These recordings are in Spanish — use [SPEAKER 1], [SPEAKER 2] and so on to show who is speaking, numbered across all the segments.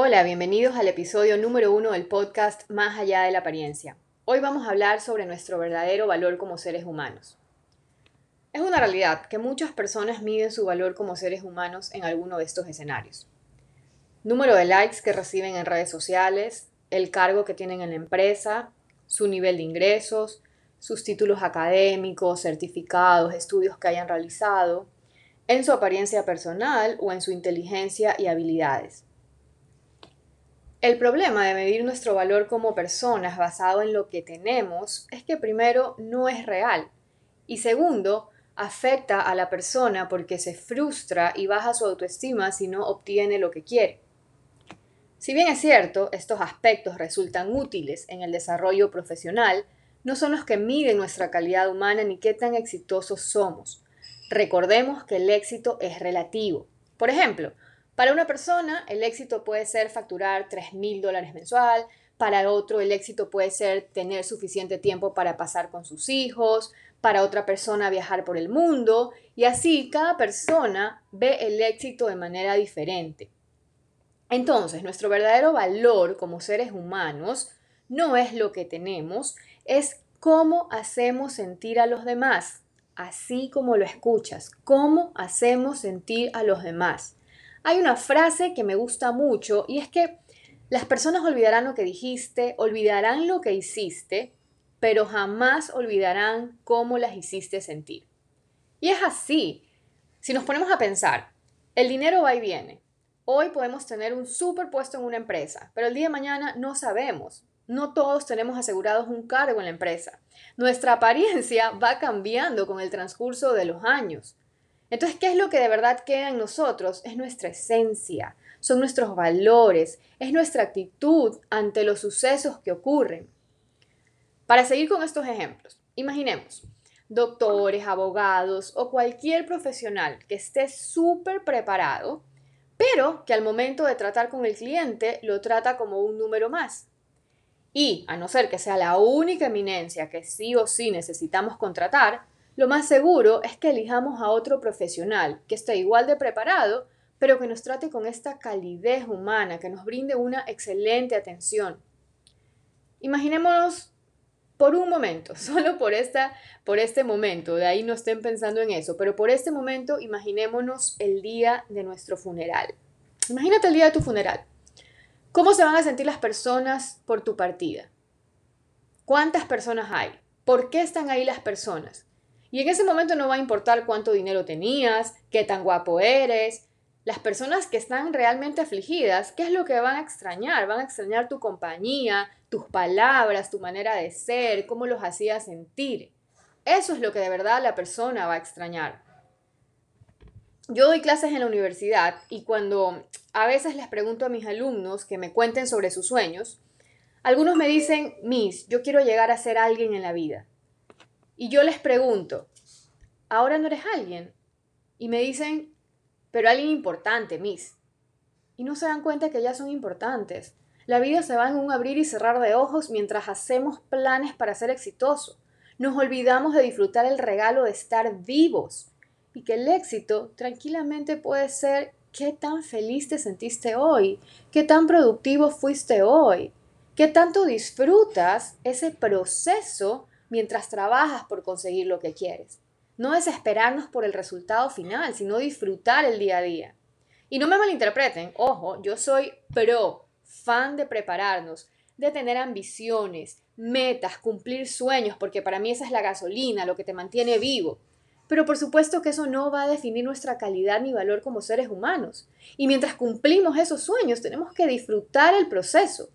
[SPEAKER 1] Hola, bienvenidos al episodio número uno del podcast Más allá de la apariencia. Hoy vamos a hablar sobre nuestro verdadero valor como seres humanos. Es una realidad que muchas personas miden su valor como seres humanos en alguno de estos escenarios. Número de likes que reciben en redes sociales, el cargo que tienen en la empresa, su nivel de ingresos, sus títulos académicos, certificados, estudios que hayan realizado, en su apariencia personal o en su inteligencia y habilidades. El problema de medir nuestro valor como personas basado en lo que tenemos es que primero no es real y segundo afecta a la persona porque se frustra y baja su autoestima si no obtiene lo que quiere. Si bien es cierto, estos aspectos resultan útiles en el desarrollo profesional, no son los que miden nuestra calidad humana ni qué tan exitosos somos. Recordemos que el éxito es relativo. Por ejemplo, para una persona, el éxito puede ser facturar 3 mil dólares mensual, para otro el éxito puede ser tener suficiente tiempo para pasar con sus hijos, para otra persona viajar por el mundo, y así cada persona ve el éxito de manera diferente. Entonces, nuestro verdadero valor como seres humanos no es lo que tenemos, es cómo hacemos sentir a los demás, así como lo escuchas, cómo hacemos sentir a los demás. Hay una frase que me gusta mucho y es que las personas olvidarán lo que dijiste, olvidarán lo que hiciste, pero jamás olvidarán cómo las hiciste sentir. Y es así. Si nos ponemos a pensar, el dinero va y viene. Hoy podemos tener un superpuesto en una empresa, pero el día de mañana no sabemos. No todos tenemos asegurados un cargo en la empresa. Nuestra apariencia va cambiando con el transcurso de los años. Entonces, ¿qué es lo que de verdad queda en nosotros? Es nuestra esencia, son nuestros valores, es nuestra actitud ante los sucesos que ocurren. Para seguir con estos ejemplos, imaginemos doctores, abogados o cualquier profesional que esté súper preparado, pero que al momento de tratar con el cliente lo trata como un número más. Y, a no ser que sea la única eminencia que sí o sí necesitamos contratar, lo más seguro es que elijamos a otro profesional que esté igual de preparado, pero que nos trate con esta calidez humana, que nos brinde una excelente atención. Imaginémonos por un momento, solo por, esta, por este momento, de ahí no estén pensando en eso, pero por este momento imaginémonos el día de nuestro funeral. Imagínate el día de tu funeral. ¿Cómo se van a sentir las personas por tu partida? ¿Cuántas personas hay? ¿Por qué están ahí las personas? Y en ese momento no va a importar cuánto dinero tenías, qué tan guapo eres. Las personas que están realmente afligidas, ¿qué es lo que van a extrañar? Van a extrañar tu compañía, tus palabras, tu manera de ser, cómo los hacías sentir. Eso es lo que de verdad la persona va a extrañar. Yo doy clases en la universidad y cuando a veces les pregunto a mis alumnos que me cuenten sobre sus sueños, algunos me dicen, Miss, yo quiero llegar a ser alguien en la vida. Y yo les pregunto, ¿ahora no eres alguien? Y me dicen, pero alguien importante, Miss. Y no se dan cuenta que ya son importantes. La vida se va en un abrir y cerrar de ojos mientras hacemos planes para ser exitosos. Nos olvidamos de disfrutar el regalo de estar vivos. Y que el éxito tranquilamente puede ser qué tan feliz te sentiste hoy, qué tan productivo fuiste hoy, qué tanto disfrutas ese proceso mientras trabajas por conseguir lo que quieres. No desesperarnos por el resultado final, sino disfrutar el día a día. Y no me malinterpreten, ojo, yo soy pro, fan de prepararnos, de tener ambiciones, metas, cumplir sueños, porque para mí esa es la gasolina, lo que te mantiene vivo. Pero por supuesto que eso no va a definir nuestra calidad ni valor como seres humanos. Y mientras cumplimos esos sueños, tenemos que disfrutar el proceso.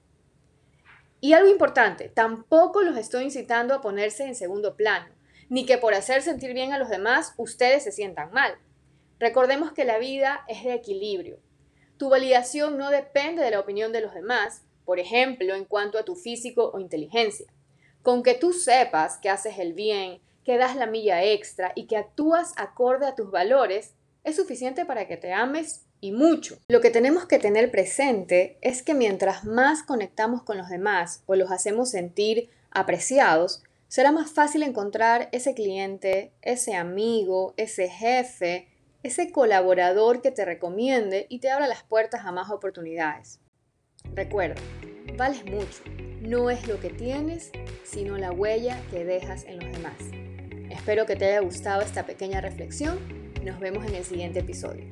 [SPEAKER 1] Y algo importante, tampoco los estoy incitando a ponerse en segundo plano, ni que por hacer sentir bien a los demás ustedes se sientan mal. Recordemos que la vida es de equilibrio. Tu validación no depende de la opinión de los demás, por ejemplo, en cuanto a tu físico o inteligencia. Con que tú sepas que haces el bien, que das la milla extra y que actúas acorde a tus valores, es suficiente para que te ames y mucho. Lo que tenemos que tener presente es que mientras más conectamos con los demás o los hacemos sentir apreciados, será más fácil encontrar ese cliente, ese amigo, ese jefe, ese colaborador que te recomiende y te abra las puertas a más oportunidades. Recuerda, vales mucho. No es lo que tienes, sino la huella que dejas en los demás. Espero que te haya gustado esta pequeña reflexión. Nos vemos en el siguiente episodio.